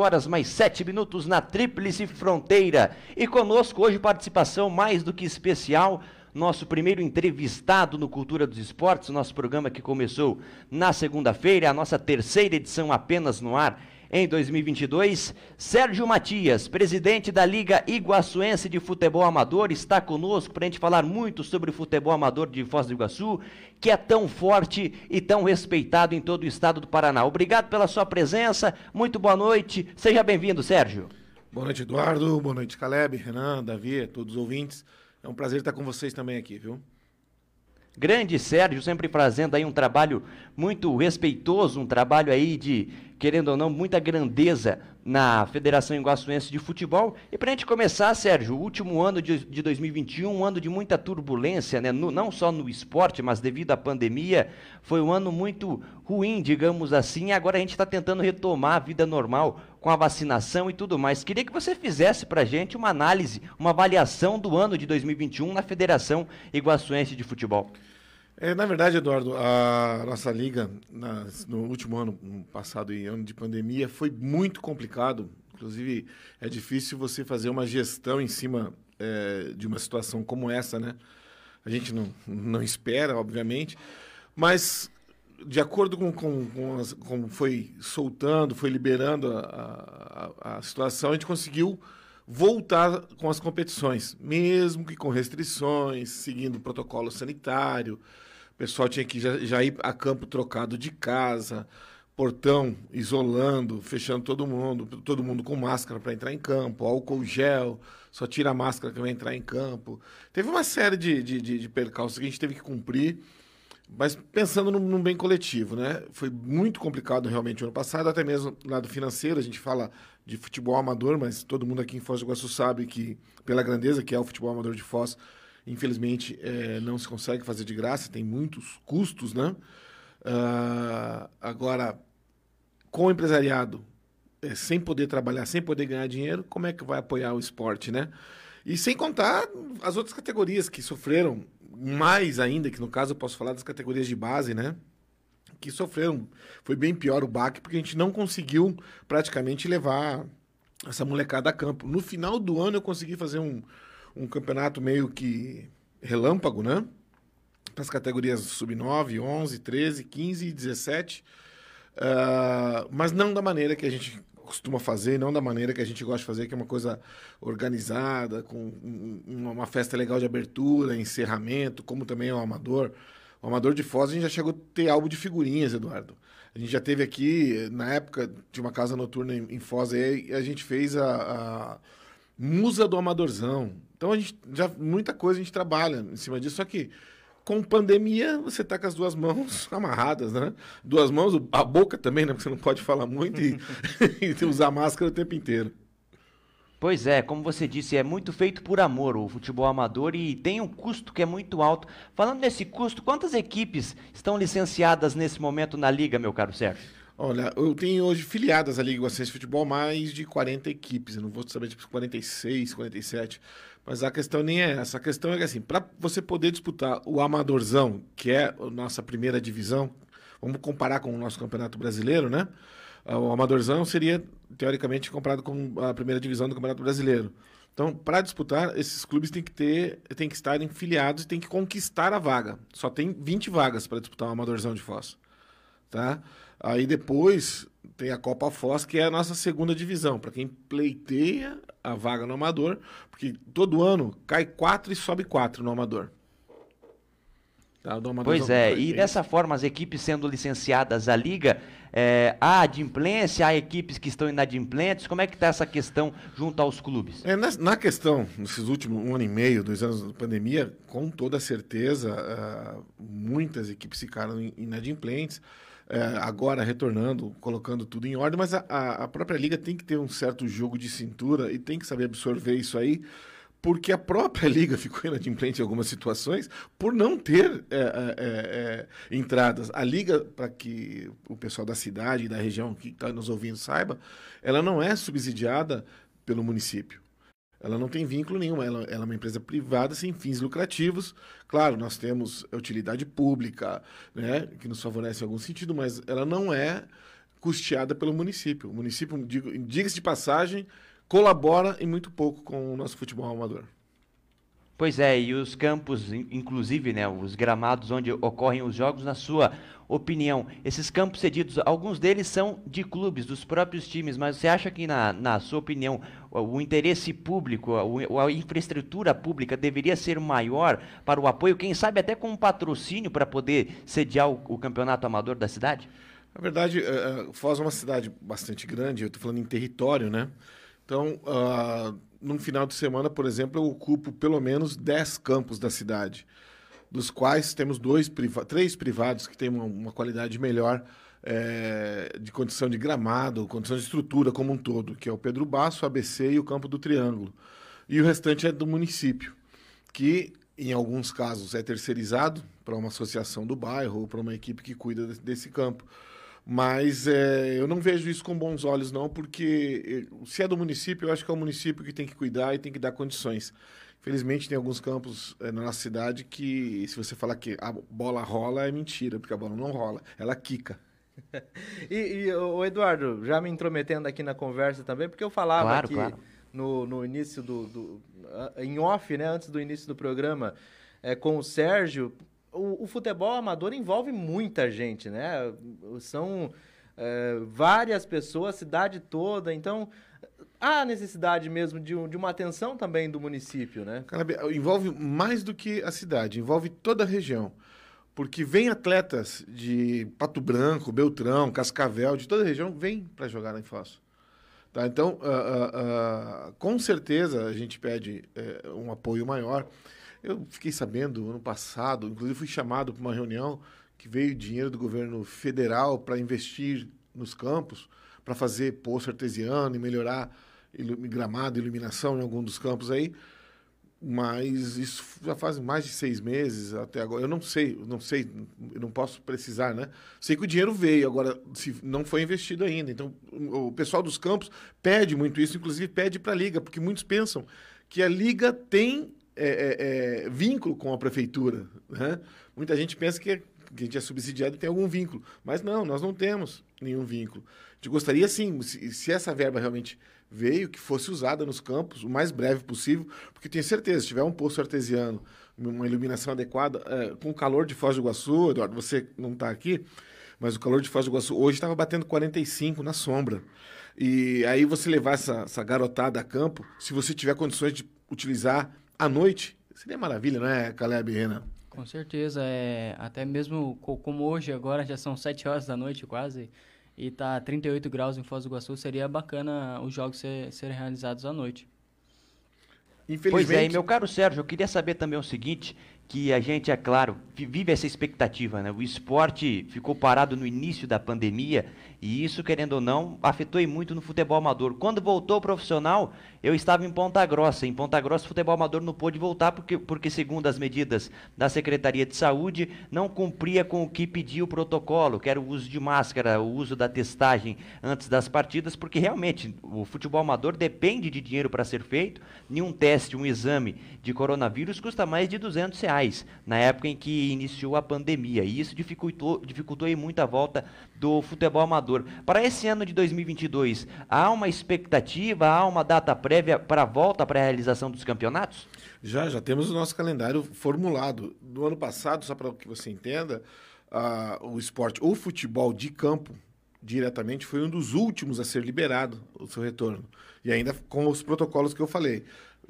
horas mais 7 minutos na Tríplice Fronteira. E conosco hoje participação mais do que especial, nosso primeiro entrevistado no Cultura dos Esportes, nosso programa que começou na segunda-feira, a nossa terceira edição apenas no ar em 2022. Sérgio Matias, presidente da Liga Iguaçuense de Futebol Amador, está conosco para a gente falar muito sobre o futebol amador de Foz do Iguaçu, que é tão forte e tão respeitado em todo o estado do Paraná. Obrigado pela sua presença, muito boa noite, seja bem-vindo, Sérgio. Boa noite, Eduardo, boa noite, Caleb, Renan, Davi, todos os ouvintes. É um prazer estar com vocês também aqui, viu? Grande Sérgio, sempre fazendo aí um trabalho muito respeitoso, um trabalho aí de, querendo ou não, muita grandeza na Federação Iguaçuense de Futebol. E para a gente começar, Sérgio, o último ano de, de 2021, um ano de muita turbulência, né? No, não só no esporte, mas devido à pandemia, foi um ano muito ruim, digamos assim. Agora a gente está tentando retomar a vida normal com a vacinação e tudo mais. Queria que você fizesse para a gente uma análise, uma avaliação do ano de 2021 na Federação Iguaçuense de Futebol. É, na verdade, Eduardo, a nossa liga no último ano passado e ano de pandemia foi muito complicado. Inclusive, é difícil você fazer uma gestão em cima é, de uma situação como essa, né? A gente não, não espera, obviamente, mas de acordo com como com, com foi soltando, foi liberando a, a, a situação, a gente conseguiu voltar com as competições, mesmo que com restrições, seguindo o protocolo sanitário, pessoal tinha que já, já ir a campo trocado de casa, portão isolando, fechando todo mundo, todo mundo com máscara para entrar em campo, álcool gel, só tira a máscara que vai entrar em campo. Teve uma série de, de, de, de percalços que a gente teve que cumprir, mas pensando no, bem coletivo, né? Foi muito complicado realmente o ano passado, até mesmo do lado financeiro, a gente fala de futebol amador, mas todo mundo aqui em Foz do Iguaçu sabe que, pela grandeza que é o futebol amador de Foz, Infelizmente, é, não se consegue fazer de graça, tem muitos custos, né? Uh, agora, com o empresariado, é, sem poder trabalhar, sem poder ganhar dinheiro, como é que vai apoiar o esporte, né? E sem contar as outras categorias que sofreram mais ainda, que no caso eu posso falar das categorias de base, né? Que sofreram. Foi bem pior o baque, porque a gente não conseguiu praticamente levar essa molecada a campo. No final do ano eu consegui fazer um, um campeonato meio que relâmpago, né? Para as categorias sub-9, 11, 13, 15 e 17. Uh, mas não da maneira que a gente costuma fazer, não da maneira que a gente gosta de fazer, que é uma coisa organizada, com uma festa legal de abertura, encerramento, como também é o Amador. O Amador de Foz, a gente já chegou a ter álbum de figurinhas, Eduardo. A gente já teve aqui, na época de uma casa noturna em, Foz, aí a gente fez a, a Musa do Amadorzão. Então a gente já muita coisa a gente trabalha em cima disso, só que com pandemia você tá com as duas mãos amarradas, né? Duas mãos, a boca também, né? Porque você não pode falar muito e, e usar máscara o tempo inteiro. Pois é, como você disse, é muito feito por amor o futebol amador e tem um custo que é muito alto. Falando nesse custo, quantas equipes estão licenciadas nesse momento na liga, meu caro Sérgio? Olha, eu tenho hoje filiadas à Liga Guacense de Futebol mais de 40 equipes. Eu não vou saber, tipo, 46, 47. Mas a questão nem é essa. A questão é que, assim, para você poder disputar o Amadorzão, que é a nossa primeira divisão, vamos comparar com o nosso Campeonato Brasileiro, né? O Amadorzão seria, teoricamente, comparado com a primeira divisão do Campeonato Brasileiro. Então, para disputar, esses clubes têm que ter, têm que estarem filiados e têm que conquistar a vaga. Só tem 20 vagas para disputar o Amadorzão de Foz. Tá? Aí depois tem a Copa Foz, que é a nossa segunda divisão, para quem pleiteia a vaga no Amador, porque todo ano cai quatro e sobe quatro no Amador. Tá, pois é, e dessa forma as equipes sendo licenciadas à liga, é, há adimplência, há equipes que estão inadimplentes, como é que está essa questão junto aos clubes? É, na, na, questão, nesses últimos um ano e meio, dois anos da pandemia, com toda certeza, uh, muitas equipes ficaram inadimplentes, é, agora retornando, colocando tudo em ordem, mas a, a, própria liga tem que ter um certo jogo de cintura e tem que saber absorver isso aí, porque a própria liga ficou inadimplente em algumas situações por não ter é, é, é, é entradas. A liga, para que o pessoal da cidade e da região que está nos ouvindo saiba, ela não é subsidiada pelo município. Ela não tem vínculo nenhum, ela, ela, é uma empresa privada sem fins lucrativos. Claro, nós temos utilidade pública, né, que nos favorece em algum sentido, mas ela não é custeada pelo município. O município, diga-se de passagem, colabora e muito pouco com o nosso futebol amador. Pois é, e os campos, inclusive, né, os gramados onde ocorrem os jogos, na sua opinião, esses campos cedidos, alguns deles são de clubes, dos próprios times, mas você acha que, na, na sua opinião, o, o interesse público, a, a, infraestrutura pública deveria ser maior para o apoio, quem sabe até com um patrocínio para poder sediar o, o, campeonato amador da cidade? Na verdade, uh, Foz é uma cidade bastante grande, eu estou falando em território, né? Então, uh, num final de semana, por exemplo, eu ocupo pelo menos 10 campos da cidade dos quais temos dois priva três privados que têm uma, uma qualidade melhor é, de condição de gramado, condição de estrutura como um todo, que é o Pedro Basso, ABC e o Campo do Triângulo. E o restante é do município, que em alguns casos é terceirizado para uma associação do bairro ou para uma equipe que cuida desse campo. Mas é, eu não vejo isso com bons olhos, não, porque eh, se é do município, eu acho que é o município que tem que cuidar e tem que dar condições. Felizmente tem alguns campos é, na nossa cidade que, se você falar que a bola rola, é mentira, porque a bola não rola, ela quica. e, e o Eduardo, já me intrometendo aqui na conversa também, porque eu falava claro, aqui claro. No, no início do, do, em off, né, antes do início do programa, é, com o Sérgio, o, o futebol amador envolve muita gente, né? São é, várias pessoas, cidade toda, então há necessidade mesmo de, de uma atenção também do município, né? envolve mais do que a cidade, envolve toda a região. Porque vem atletas de Pato Branco, Beltrão, Cascavel, de toda a região, vêm para jogar em Foz. Tá? Então, uh, uh, uh, com certeza a gente pede eh, um apoio maior. Eu fiquei sabendo ano passado, inclusive fui chamado para uma reunião que veio dinheiro do governo federal para investir nos campos, para fazer poço artesiano e melhorar gramado, iluminação em algum dos campos aí, mas isso já faz mais de seis meses até agora. Eu não sei, eu não sei, eu não posso precisar, né? Sei que o dinheiro veio, agora se não foi investido ainda. Então, o pessoal dos campos pede muito isso, inclusive pede para a liga, porque muitos pensam que a liga tem é, é, é, vínculo com a prefeitura, né? Muita gente pensa que, que a gente é subsidiado e tem algum vínculo, mas não, nós não temos nenhum vínculo. A gente gostaria sim, se, se essa verba realmente veio que fosse usada nos campos o mais breve possível, porque tenho certeza, se tiver um poço artesiano, uma iluminação adequada, é, com o calor de Foz do Iguaçu, Eduardo, você não está aqui, mas o calor de Foz do Iguaçu hoje estava batendo 45 na sombra. E aí você levar essa, essa garotada a campo, se você tiver condições de utilizar à noite, seria maravilha, não é, Caleb Renan? Com certeza, é, até mesmo como hoje, agora já são 7 horas da noite quase, e tá 38 graus em Foz do Iguaçu, seria bacana os jogos ser, serem realizados à noite. Pois é, e meu caro Sérgio, eu queria saber também o seguinte, que a gente, é claro, vive essa expectativa, né? O esporte ficou parado no início da pandemia e isso, querendo ou não, afetou muito no futebol amador. Quando voltou profissional, eu estava em Ponta Grossa. Em Ponta Grossa, o futebol amador não pôde voltar porque, porque segundo as medidas da Secretaria de Saúde, não cumpria com o que pedia o protocolo, que era o uso de máscara, o uso da testagem antes das partidas, porque realmente o futebol amador depende de dinheiro para ser feito. Nenhum teste, um exame de coronavírus custa mais de 200 reais, na época em que iniciou a pandemia. E isso dificultou, dificultou muito a volta do futebol amador. Para esse ano de 2022, há uma expectativa, há uma data prévia prévia para a volta para a realização dos campeonatos? Já, já temos o nosso calendário formulado. No ano passado, só para que você entenda, uh, o esporte, o futebol de campo, diretamente, foi um dos últimos a ser liberado o seu retorno. E ainda com os protocolos que eu falei.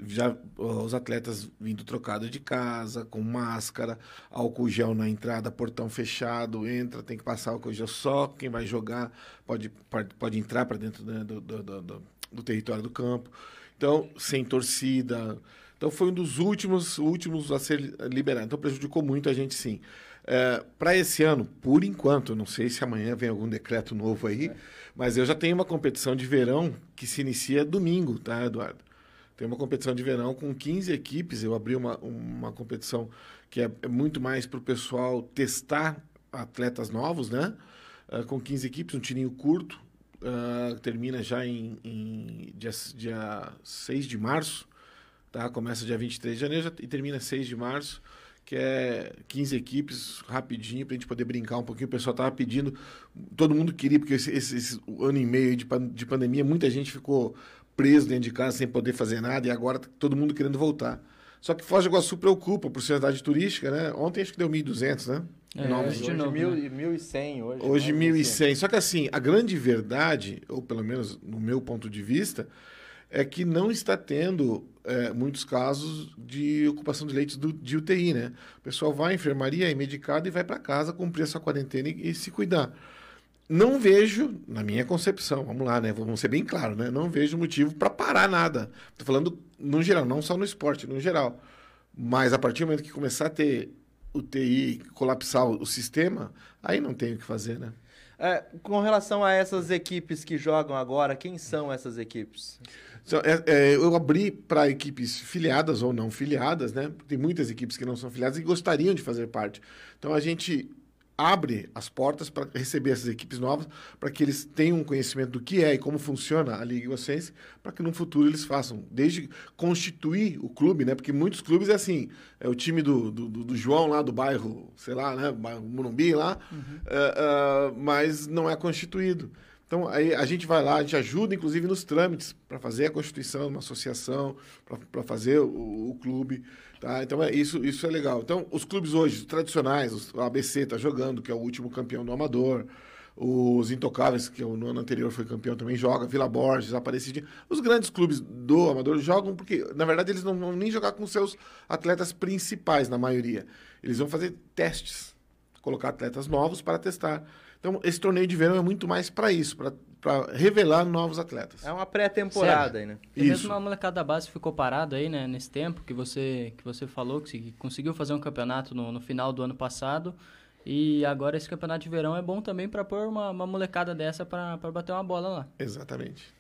Já os atletas vindo trocados de casa, com máscara, álcool gel na entrada, portão fechado, entra, tem que passar álcool gel só. Quem vai jogar pode, pode, pode entrar para dentro né, do, do, do, do território do campo. Então, sem torcida. Então, foi um dos últimos, últimos a ser liberado. Então, prejudicou muito a gente, sim. É, para esse ano, por enquanto, não sei se amanhã vem algum decreto novo aí, é. mas eu já tenho uma competição de verão que se inicia domingo, tá, Eduardo? Tem uma competição de verão com 15 equipes. Eu abri uma, uma competição que é, é muito mais para o pessoal testar atletas novos, né? Uh, com 15 equipes, um tirinho curto, uh, termina já em, em dia, dia 6 de março, tá? Começa dia 23 de janeiro e termina 6 de março, que é 15 equipes, rapidinho, para a gente poder brincar um pouquinho. O pessoal estava pedindo, todo mundo queria, porque esse, esse, esse ano e meio de, de pandemia, muita gente ficou preso dentro de casa sem poder fazer nada, e agora tá todo mundo querendo voltar. Só que Foz do Iguaçu preocupa por ser cidade turística, né? Ontem acho que deu 1.200, né? É, Novos. Hoje, novo, mil, né? 1.100 hoje. Hoje 1.100. Só que assim, a grande verdade, ou pelo menos no meu ponto de vista, é que não está tendo é, muitos casos de ocupação de leitos do, de UTI, né? O pessoal vai à enfermaria, é medicado e vai para casa cumprir a sua quarentena e, e, se cuidar. Não vejo, na minha concepção, vamos lá, né? Vamos ser bem claro, né? Não vejo motivo para parar nada. Estou falando no geral, não só no esporte, no geral. Mas a partir do momento que começar a ter UTI, colapsar o, o sistema, aí não tem o que fazer, né? É, com relação a essas equipes que jogam agora, quem são essas equipes? É, é, eu abri para equipes filiadas ou não filiadas, né? Tem muitas equipes que não são filiadas e gostariam de fazer parte. Então a gente abre as portas para receber essas equipes novas, para que eles tenham um conhecimento do que é e como funciona a Liga Iguaçuense, para que no futuro eles façam, desde constituir o clube, né? Porque muitos clubes é assim, é o time do, do, do João lá do bairro, sei lá, né? Bairro Morumbi lá, uhum. uh, uh, mas não é constituído. Então, aí a gente vai lá, a gente ajuda, inclusive, nos trâmites para fazer a constituição de uma associação, para fazer o, o, clube. Tá? Então, é, isso, isso é legal. Então, os clubes hoje, os tradicionais, o ABC está jogando, que é o último campeão do Amador. Os Intocáveis, que no ano anterior foi campeão, também joga. Vila Borges, Aparecidinha. Os grandes clubes do Amador jogam porque, na verdade, eles não vão nem jogar com seus atletas principais, na maioria. Eles vão fazer testes, colocar atletas novos para testar. Então, esse torneio de verão é muito mais para isso, para revelar novos atletas. É uma pré-temporada aí, né? E isso. mesmo a molecada da base ficou parada aí, né, nesse tempo que você, que você falou, que conseguiu fazer um campeonato no, no final do ano passado. E agora esse campeonato de verão é bom também para pôr uma, uma molecada dessa para bater uma bola lá. Exatamente.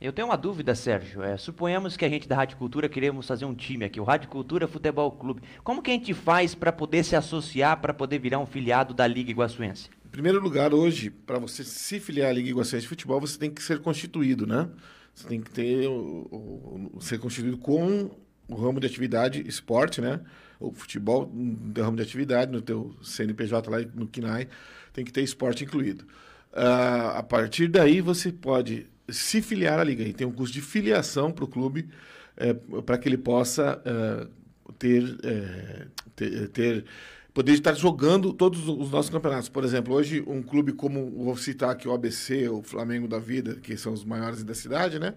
Eu tenho uma dúvida, Sérgio. É, suponhamos que a gente da Rádio Cultura queremos fazer um time aqui, o Rádio Cultura Futebol Clube. Como que a gente faz para poder se associar, para poder virar um filiado da Liga Iguaçuense? Primeiro lugar, hoje, para você se filiar à Liga Iguaçuense de Futebol, você tem que ser constituído, né? Você tem que ter o, o, ser constituído com o ramo de atividade esporte, né? O futebol, no ramo de atividade, no teu CNPJ lá no KINAI, tem que ter esporte incluído. Uh, a partir daí, você pode se filiar à Liga. E tem um custo de filiação para o clube, é, para que ele possa uh, ter, é, ter, ter poder estar jogando todos os nossos campeonatos. Por exemplo, hoje um clube como, vou citar aqui o ABC, o Flamengo da Vida, que são os maiores da cidade, né?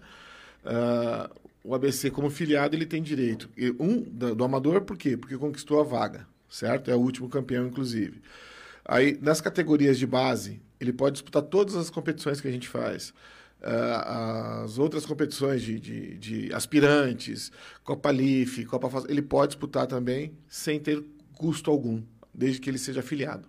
Uh, o ABC como filiado ele tem direito. Um do, do, amador por quê? Porque conquistou a vaga, certo? É o último campeão, inclusive. Aí nas categorias de base ele pode disputar todas as competições que a gente faz. Uh, as outras competições de, de, de aspirantes, Copa Leaf, Copa Faz, ele pode disputar também sem ter custo algum, desde que ele seja afiliado.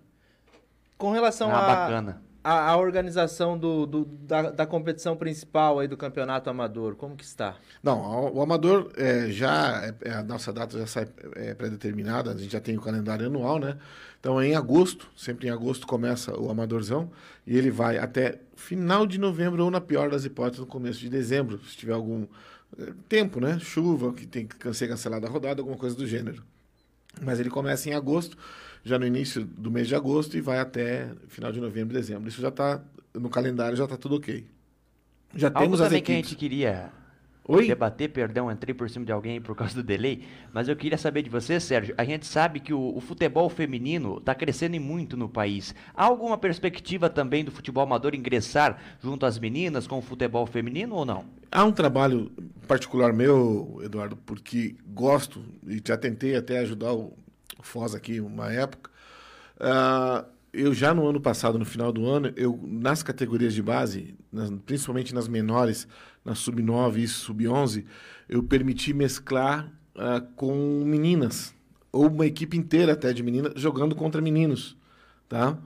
Com relação ah, a, a, a, organização do, do da, da, competição principal aí do campeonato amador, como que está? Não, o amador é, já é, é, a nossa data já sai é, pré-determinada, a gente já tem o calendário anual, né? Então em agosto, sempre em agosto começa o amadorzão e ele vai até final de novembro ou na pior das hipóteses no começo de dezembro, se tiver algum é, tempo, né? Chuva, que tem que ser cancelada a rodada, alguma coisa do gênero. Mas ele começa em agosto, já no início do mês de agosto e vai até final de novembro, dezembro. Isso já está no calendário, já está tudo ok. Já Algo temos as equipes. que a gente queria Oi? debater, perdão, entrei por cima de alguém por causa do delay, mas eu queria saber de você, Sérgio. A gente sabe que o, o futebol feminino está crescendo muito no país. Há alguma perspectiva também do futebol amador ingressar junto às meninas com o futebol feminino ou não? Há um trabalho particular meu, Eduardo, porque gosto e já tentei até ajudar o Foz aqui uma época. Uh, eu já no ano passado, no final do ano, eu nas categorias de base, nas, principalmente nas menores, na sub-9 e sub-11, eu permiti mesclar uh, com meninas, ou uma equipe inteira até de meninas, jogando contra meninos, tá?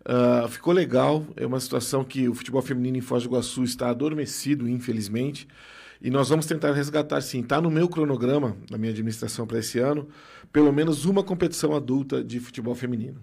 Uh, ficou legal, é uma situação que o futebol feminino em Foz do Iguaçu está adormecido, infelizmente, e nós vamos tentar resgatar, sim. Está no meu cronograma, da minha administração para esse ano, pelo menos uma competição adulta de futebol feminino.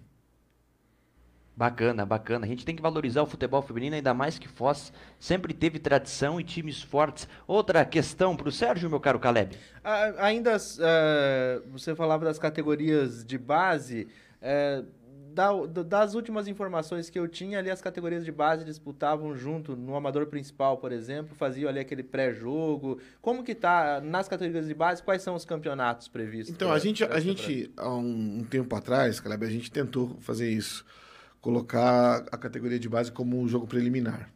Bacana, bacana. A gente tem que valorizar o futebol feminino, ainda mais que Foz sempre teve tradição e times fortes. Outra questão para o Sérgio, meu caro Caleb. Ah, ainda uh, você falava das categorias de base. Uh, da, das últimas informações que eu tinha ali, as categorias de base disputavam junto no amador principal, por exemplo, faziam ali aquele pré-jogo. Como que tá nas categorias de base? Quais são os campeonatos previstos? Então, a gente, a gente há um, um tempo atrás, Caleb, a gente tentou fazer isso colocar a categoria de base como um jogo preliminar.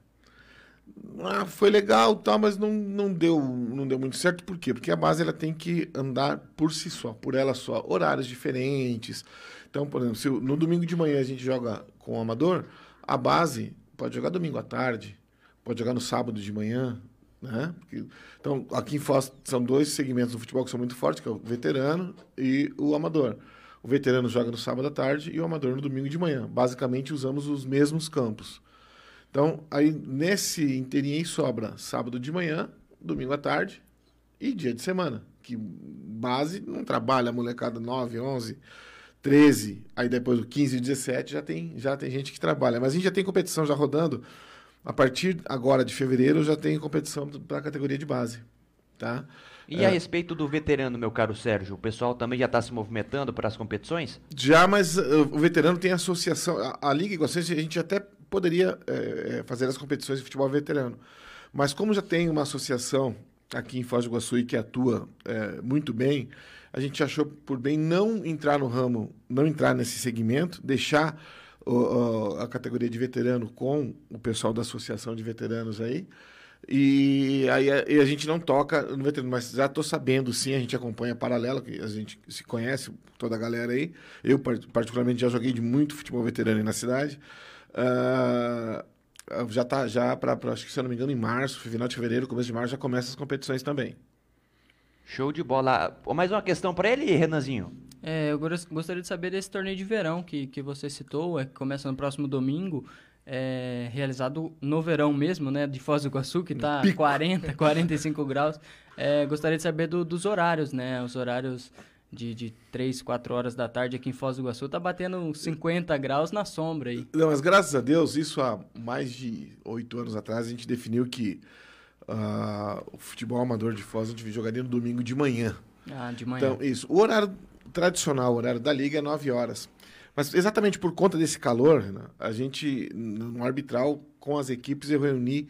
Ah, foi legal, tal, mas não, não, deu, não deu muito certo. Por quê? Porque a base ela tem que andar por si só, por ela só. Horários diferentes. Então, por exemplo, se no domingo de manhã a gente joga com o amador, a base pode jogar domingo à tarde, pode jogar no sábado de manhã. Né? Porque, então, aqui em Foz são dois segmentos do futebol que são muito fortes, que é o veterano e o amador. O veterano joga no sábado à tarde e o amador no domingo de manhã. Basicamente usamos os mesmos campos. Então, aí nesse inteirinho sobra sábado de manhã, domingo à tarde e dia de semana. Que base não trabalha a molecada 9, 11, 13, aí depois o 15 e 17 já tem, já tem gente que trabalha. Mas a gente já tem competição já rodando. A partir agora de fevereiro já tem competição para a categoria de base. Tá? E é. a respeito do veterano, meu caro Sérgio, o pessoal também já está se movimentando para as competições? Já, mas uh, o veterano tem associação. A, a Liga Iguaçuense, a gente até poderia é, fazer as competições de futebol veterano. Mas como já tem uma associação aqui em Foz do Iguaçu e que atua é, muito bem, a gente achou por bem não entrar no ramo, não entrar nesse segmento, deixar a categoria de veterano com o pessoal da associação de veteranos aí, e aí a, e a gente não toca no veterano, mas já estou sabendo, sim, a gente acompanha paralelo, que a gente se conhece, toda a galera aí. Eu, particularmente, já joguei de muito futebol veterano aí na cidade. Uh, já está já para, acho que se eu não me engano, em março, final de fevereiro, começo de março, já começa as competições também. Show de bola. Mais uma questão para ele, Renanzinho? É, eu gostaria de saber desse torneio de verão que, que você citou, é, que começa no próximo domingo é, realizado no verão mesmo, né, de Foz do Iguaçu, que está 40, 45 graus. É, gostaria de saber do, dos horários, né, os horários de, de 3, 4 horas da tarde aqui em Foz do Iguaçu, tá batendo 50 graus na sombra aí. Não, mas graças a Deus, isso há mais de 8 anos atrás, a gente definiu que uh, o futebol amador de Foz a gente jogaria no domingo de manhã. Ah, de manhã. Então, isso. O horário tradicional, o horário da liga é 9 horas. Mas exatamente por conta desse calor, a gente, no arbitral, com as equipes, eu reuni.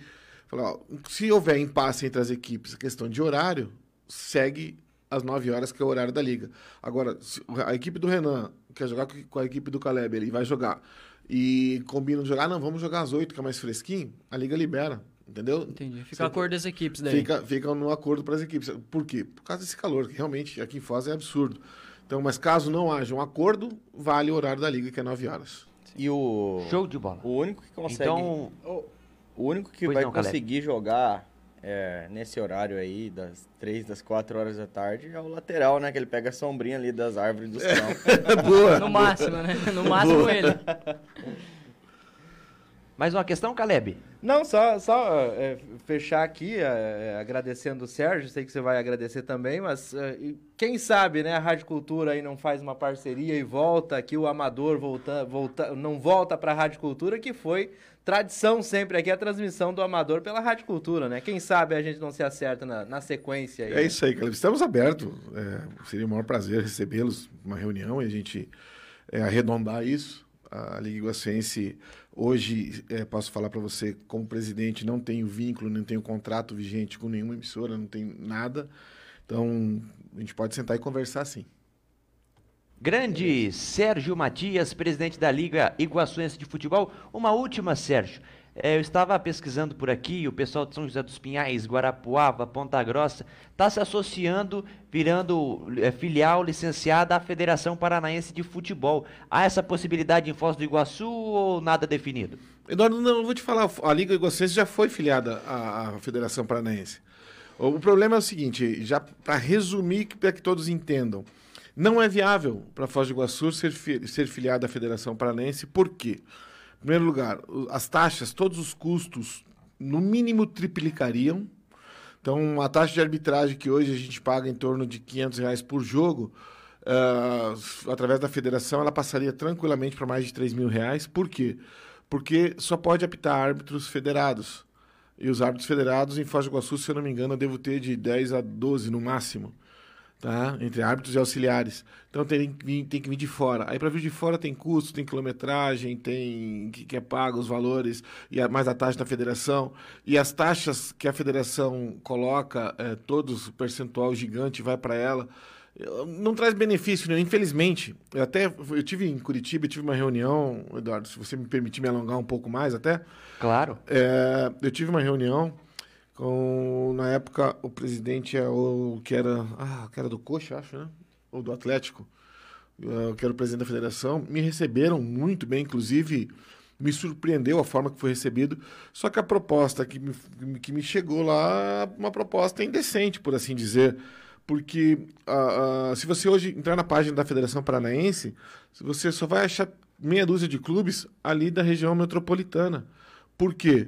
Falei, ó, se houver impasse entre as equipes, questão de horário, segue às 9 horas, que é o horário da liga. Agora, a equipe do Renan quer jogar com a equipe do Caleb, ele vai jogar. E combinam de jogar, não, vamos jogar às 8, que é mais fresquinho, a liga libera. Entendeu? Entendi. Fica o acordo das equipes daí. Fica, fica no acordo para as equipes. Por quê? Por causa desse calor, que realmente aqui em Foz é absurdo. Então, mas caso não haja um acordo, vale o horário da liga, que é 9 horas. E o. Show de bola. O único que consegue. Então, o único que vai não, conseguir Caleb. jogar é, nesse horário aí, das 3, das 4 horas da tarde, é o lateral, né? Que ele pega a sombrinha ali das árvores do céu. Boa. No máximo, né? No máximo Boa. ele. Mais uma questão, Caleb? Não, só, só é, fechar aqui, é, agradecendo o Sérgio, sei que você vai agradecer também, mas é, quem sabe, né, a Rádio Cultura aí não faz uma parceria e volta aqui, o amador volta, volta, não volta para a Rádio Cultura, que foi tradição sempre aqui, a transmissão do amador pela Rádio Cultura, né? Quem sabe a gente não se acerta na, na sequência aí. É isso aí, Caleb. Estamos abertos, é, seria o maior prazer recebê-los uma reunião e a gente é, arredondar isso. A Liga Iguaçuense Hoje, é, posso falar para você, como presidente, não tenho vínculo, não tenho contrato vigente com nenhuma emissora, não tenho nada. Então, a gente pode sentar e conversar sim. Grande Sérgio Matias, presidente da Liga Iguaçuense de Futebol. Uma última, Sérgio. É, eu estava pesquisando por aqui, o pessoal de São José dos Pinhais, Guarapuava, Ponta Grossa, está se associando, virando é, filial licenciada à Federação Paranaense de Futebol. Há essa possibilidade em Foz do Iguaçu ou nada definido? Eduardo, não, vou te falar, a Liga Iguaçuense já foi filiada à, à Federação Paranaense. O problema é o seguinte, já para resumir, para que todos entendam, não é viável para Foz do Iguaçu ser, ser filiada à Federação Paranaense, por quê? Em primeiro lugar, as taxas, todos os custos, no mínimo triplicariam. Então, a taxa de arbitragem que hoje a gente paga em torno de 500 reais por jogo, uh, através da federação, ela passaria tranquilamente para mais de 3 mil reais. Por quê? Porque só pode apitar árbitros federados. E os árbitros federados em Foz do Iguaçu, se eu não me engano, eu devo ter de 10 a 12 no máximo tá? entre árbitros e auxiliares. Então tem, tem que vir de fora. Aí para vir de fora tem custo, tem quilometragem, tem que, que é pago os valores e a, mais a taxa da federação e as taxas que a federação coloca, é, todos o percentual gigante vai para ela. Não traz benefício, né? infelizmente. Eu até eu tive em Curitiba, tive uma reunião, Eduardo, se você me permitir me alongar um pouco mais até. Claro. É, eu tive uma reunião com, na época, o presidente é o que era, ah, que era do Coxa, acho, né? Ou do Atlético, uh, que era o presidente da federação. Me receberam muito bem, inclusive me surpreendeu a forma que foi recebido. Só que a proposta que me, que me chegou lá, uma proposta indecente, por assim dizer. Porque uh, uh, se você hoje entrar na página da Federação Paranaense, você só vai achar meia dúzia de clubes ali da região metropolitana. Por quê?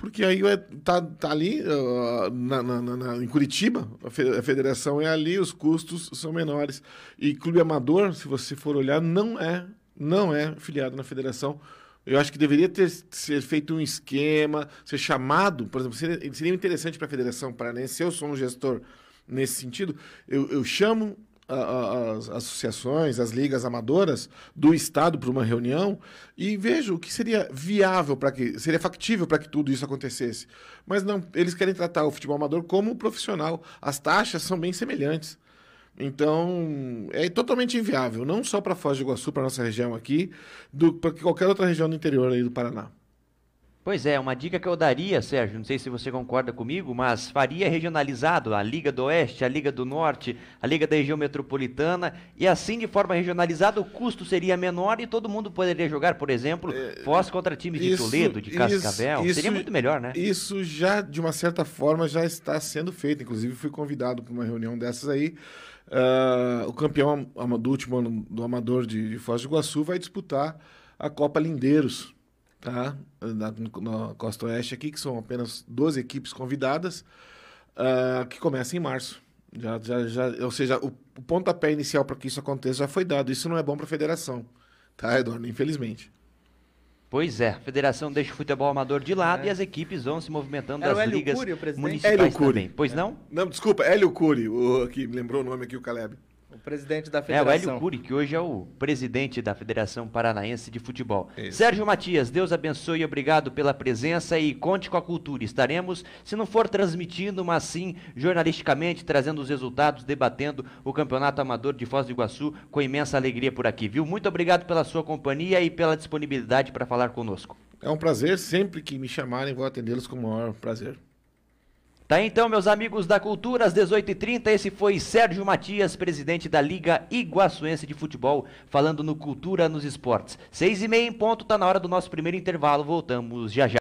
Porque aí tá, tá ali uh, na, na, na, em Curitiba, a federação é ali, os custos são menores. E clube amador, se você for olhar, não é, não é filiado na federação. Eu acho que deveria ter ser feito um esquema, ser chamado, por exemplo, seria, seria interessante para a federação paranense, se eu sou um gestor nesse sentido, eu, eu chamo as associações, as ligas amadoras do Estado para uma reunião e vejo o que seria viável para que seria factível para que tudo isso acontecesse. Mas não, eles querem tratar o futebol amador como profissional. As taxas são bem semelhantes. Então, é totalmente inviável, não só para Foz do Iguaçu, para nossa região aqui, para qualquer outra região do interior aí do Paraná. Pois é, uma dica que eu daria, Sérgio, não sei se você concorda comigo, mas faria regionalizado a Liga do Oeste, a Liga do Norte, a Liga da região metropolitana, e assim de forma regionalizada o custo seria menor e todo mundo poderia jogar, por exemplo, é, Foz contra times de Toledo, de Cascavel, isso, seria muito melhor, né? Isso já, de uma certa forma, já está sendo feito, inclusive fui convidado para uma reunião dessas aí, uh, o campeão do último ano do Amador de, de Foz do Iguaçu vai disputar a Copa Lindeiros, tá? Na, na, Costa Oeste aqui, que são apenas 12 equipes convidadas, uh, que começa em março. Já, já, já, ou seja, o, o pontapé inicial para que isso aconteça já foi dado. Isso não é bom para a federação, tá, Eduardo? Infelizmente. Pois é, a federação deixa o futebol amador de lado é. e as equipes vão se movimentando Era das ligas Cury, municipais Hélio Cury. também. Pois é. não? Não, desculpa, Hélio Cury, o que lembrou o nome aqui, o Caleb. O presidente da federação. É, o Hélio Cury, que hoje é o presidente da Federação Paranaense de Futebol. Isso. Sérgio Matias, Deus abençoe e obrigado pela presença e conte com a cultura. Estaremos, se não for transmitindo, mas sim jornalisticamente, trazendo os resultados, debatendo o Campeonato Amador de Foz do Iguaçu com imensa alegria por aqui, viu? Muito obrigado pela sua companhia e pela disponibilidade para falar conosco. É um prazer, sempre que me chamarem, vou atendê-los com o maior prazer. Tá então, meus amigos da Cultura, às 18h30, esse foi Sérgio Matias, presidente da Liga Iguaçuense de Futebol, falando no Cultura nos Esportes. Seis e meia em ponto, tá na hora do nosso primeiro intervalo, voltamos já já.